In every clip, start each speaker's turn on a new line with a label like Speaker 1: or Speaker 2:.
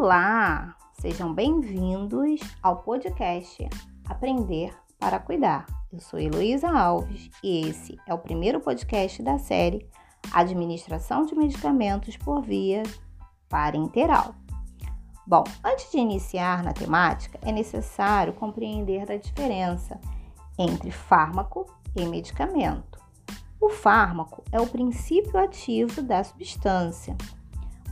Speaker 1: Olá, sejam bem-vindos ao podcast Aprender para Cuidar. Eu sou Heloísa Alves e esse é o primeiro podcast da série Administração de Medicamentos por Via Parenteral. Bom, antes de iniciar na temática, é necessário compreender a diferença entre fármaco e medicamento. O fármaco é o princípio ativo da substância.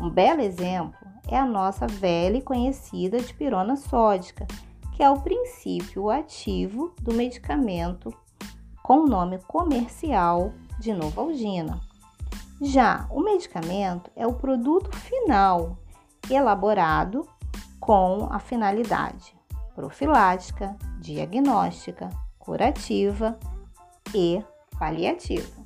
Speaker 1: Um belo exemplo é a nossa velha e conhecida dipirona sódica, que é o princípio ativo do medicamento com o nome comercial de Novalgina. Já o medicamento é o produto final elaborado com a finalidade profilática, diagnóstica, curativa e paliativa.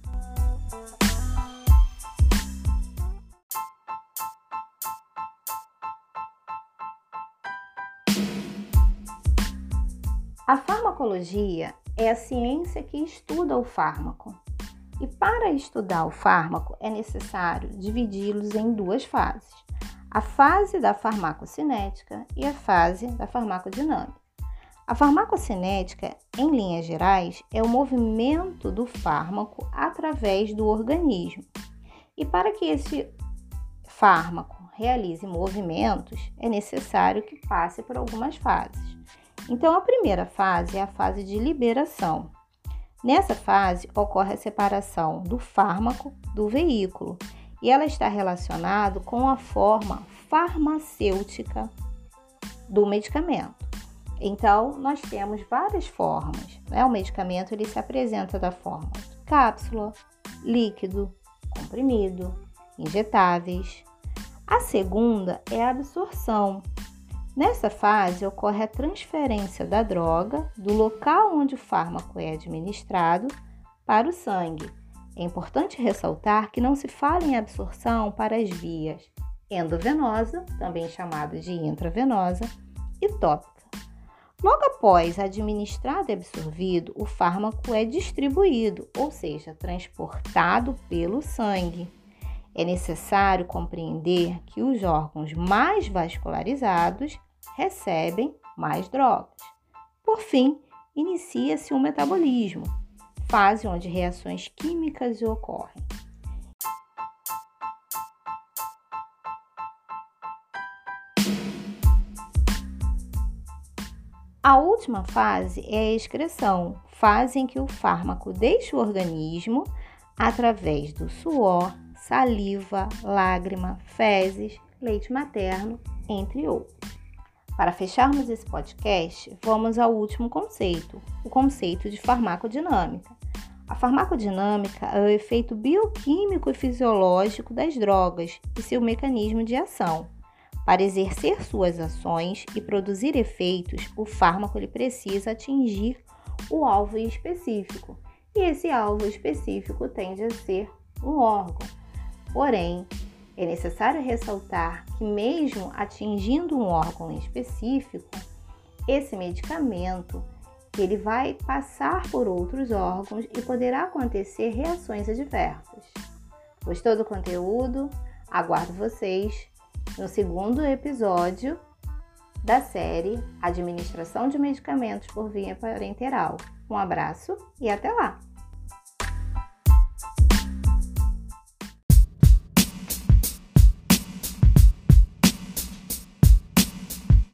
Speaker 1: A farmacologia é a ciência que estuda o fármaco. E para estudar o fármaco é necessário dividi-los em duas fases: a fase da farmacocinética e a fase da farmacodinâmica. A farmacocinética, em linhas gerais, é o movimento do fármaco através do organismo. E para que esse fármaco realize movimentos, é necessário que passe por algumas fases. Então, a primeira fase é a fase de liberação. Nessa fase ocorre a separação do fármaco do veículo e ela está relacionada com a forma farmacêutica do medicamento. Então, nós temos várias formas. Né? O medicamento ele se apresenta da forma cápsula, líquido, comprimido, injetáveis. A segunda é a absorção, Nessa fase, ocorre a transferência da droga do local onde o fármaco é administrado para o sangue. É importante ressaltar que não se fala em absorção para as vias endovenosa, também chamada de intravenosa, e tópica. Logo após administrado e absorvido, o fármaco é distribuído, ou seja, transportado pelo sangue. É necessário compreender que os órgãos mais vascularizados recebem mais drogas. Por fim, inicia-se o um metabolismo, fase onde reações químicas ocorrem. A última fase é a excreção, fase em que o fármaco deixa o organismo através do suor, saliva, lágrima, fezes, leite materno, entre outros. Para fecharmos esse podcast, vamos ao último conceito, o conceito de farmacodinâmica. A farmacodinâmica é o efeito bioquímico e fisiológico das drogas e seu mecanismo de ação. Para exercer suas ações e produzir efeitos, o fármaco ele precisa atingir o alvo específico, e esse alvo específico tende a ser um órgão. Porém, é necessário ressaltar que, mesmo atingindo um órgão específico, esse medicamento ele vai passar por outros órgãos e poderá acontecer reações adversas. Gostou do conteúdo? Aguardo vocês no segundo episódio da série Administração de Medicamentos por Via Parenteral. Um abraço e até lá!